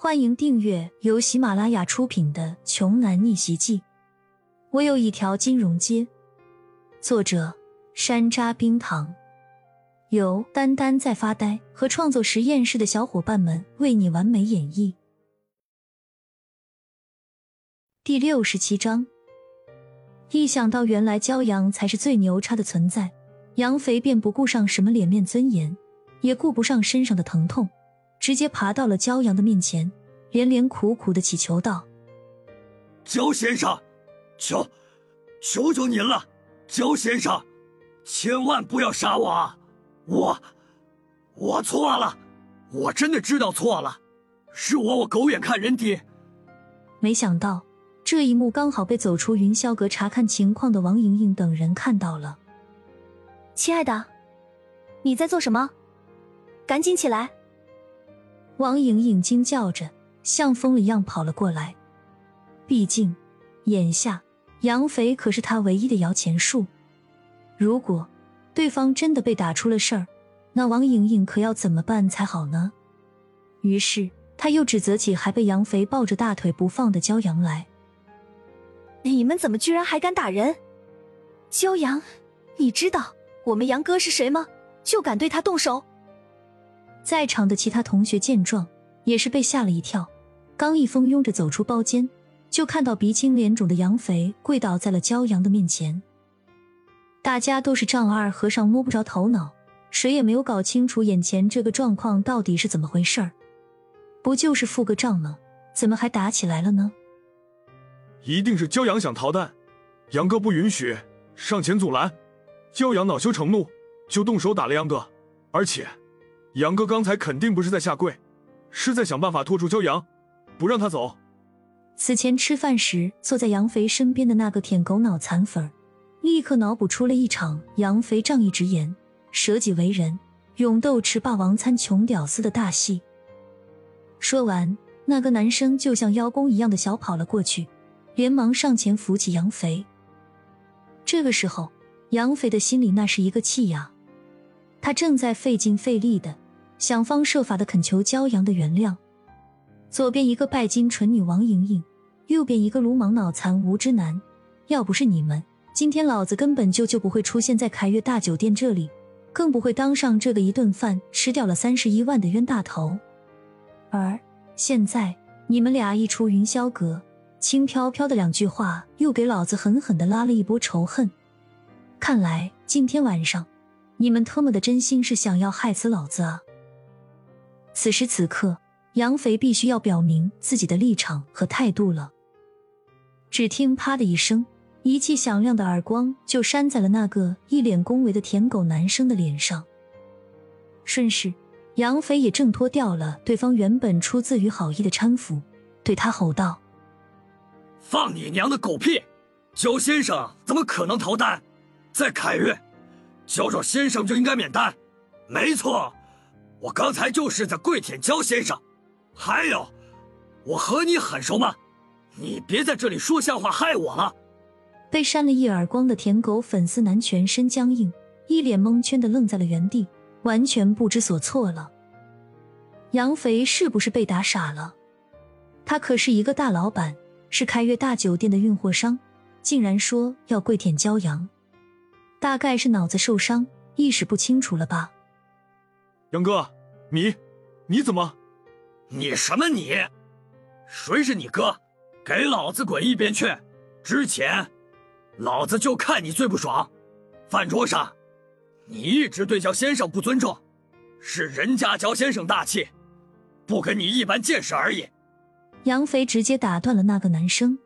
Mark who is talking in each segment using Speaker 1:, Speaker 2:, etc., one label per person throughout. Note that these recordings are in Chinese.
Speaker 1: 欢迎订阅由喜马拉雅出品的《穷男逆袭记》。我有一条金融街。作者：山楂冰糖，由丹丹在发呆和创作实验室的小伙伴们为你完美演绎。第六十七章。一想到原来骄阳才是最牛叉的存在，杨肥便不顾上什么脸面尊严，也顾不上身上的疼痛。直接爬到了骄阳的面前，连连苦苦的祈求道：“
Speaker 2: 焦先生，求，求求您了，焦先生，千万不要杀我啊！我，我错了，我真的知道错了，是我我狗眼看人低。”
Speaker 1: 没想到这一幕刚好被走出云霄阁查看情况的王莹莹等人看到了。
Speaker 3: 亲爱的，你在做什么？赶紧起来！
Speaker 1: 王莹莹惊叫着，像疯了一样跑了过来。毕竟，眼下杨肥可是他唯一的摇钱树。如果对方真的被打出了事儿，那王莹莹可要怎么办才好呢？于是，他又指责起还被杨肥抱着大腿不放的骄阳来：“
Speaker 3: 你们怎么居然还敢打人？骄阳，你知道我们杨哥是谁吗？就敢对他动手？”
Speaker 1: 在场的其他同学见状，也是被吓了一跳。刚一蜂拥着走出包间，就看到鼻青脸肿的杨肥跪倒在了骄阳的面前。大家都是丈二和尚摸不着头脑，谁也没有搞清楚眼前这个状况到底是怎么回事儿。不就是付个账吗？怎么还打起来了呢？
Speaker 4: 一定是骄阳想逃弹，杨哥不允许，上前阻拦。骄阳恼羞成怒，就动手打了杨哥，而且。杨哥刚才肯定不是在下跪，是在想办法拖住骄阳，不让他走。
Speaker 1: 此前吃饭时坐在杨肥身边的那个舔狗脑残粉，立刻脑补出了一场杨肥仗义直言、舍己为人、勇斗吃霸王餐穷屌丝的大戏。说完，那个男生就像邀功一样的小跑了过去，连忙上前扶起杨肥。这个时候，杨肥的心里那是一个气呀，他正在费劲费力的。想方设法的恳求骄阳的原谅，左边一个拜金蠢女王莹莹，右边一个鲁莽脑残无知男。要不是你们，今天老子根本就就不会出现在凯悦大酒店这里，更不会当上这个一顿饭吃掉了三十一万的冤大头。而现在你们俩一出云霄阁，轻飘飘的两句话又给老子狠狠的拉了一波仇恨。看来今天晚上你们特么的真心是想要害死老子啊！此时此刻，杨肥必须要表明自己的立场和态度了。只听“啪”的一声，一记响亮的耳光就扇在了那个一脸恭维的舔狗男生的脸上。顺势，杨肥也挣脱掉了对方原本出自于好意的搀扶，对他吼道：“
Speaker 2: 放你娘的狗屁！焦先生怎么可能逃单？在凯悦，焦少先生就应该免单。没错。”我刚才就是在跪舔焦先生，还有，我和你很熟吗？你别在这里说瞎话害我了。
Speaker 1: 被扇了一耳光的舔狗粉丝男全身僵硬，一脸蒙圈的愣在了原地，完全不知所措了。杨肥是不是被打傻了？他可是一个大老板，是开悦大酒店的运货商，竟然说要跪舔骄阳，大概是脑子受伤，意识不清楚了吧？
Speaker 4: 杨哥，你你怎么？
Speaker 2: 你什么你？谁是你哥？给老子滚一边去！之前，老子就看你最不爽。饭桌上，你一直对焦先生不尊重，是人家焦先生大气，不跟你一般见识而已。
Speaker 1: 杨肥直接打断了那个男生，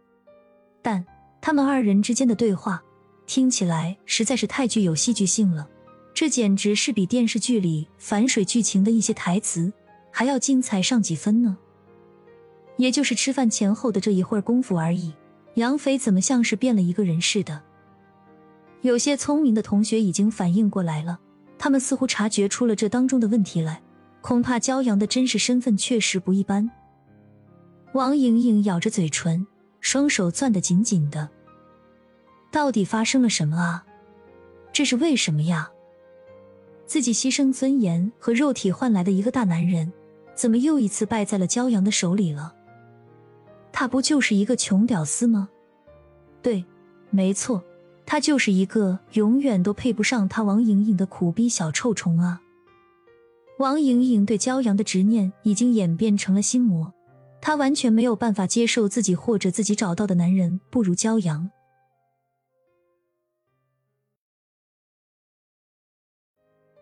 Speaker 1: 但他们二人之间的对话听起来实在是太具有戏剧性了。这简直是比电视剧里反水剧情的一些台词还要精彩上几分呢。也就是吃饭前后的这一会儿功夫而已，杨飞怎么像是变了一个人似的？有些聪明的同学已经反应过来了，他们似乎察觉出了这当中的问题来，恐怕骄阳的真实身份确实不一般。王莹莹咬着嘴唇，双手攥得紧紧的。到底发生了什么啊？这是为什么呀？自己牺牲尊严和肉体换来的一个大男人，怎么又一次败在了骄阳的手里了？他不就是一个穷屌丝吗？对，没错，他就是一个永远都配不上他王莹莹的苦逼小臭虫啊！王莹莹对骄阳的执念已经演变成了心魔，她完全没有办法接受自己或者自己找到的男人不如骄阳。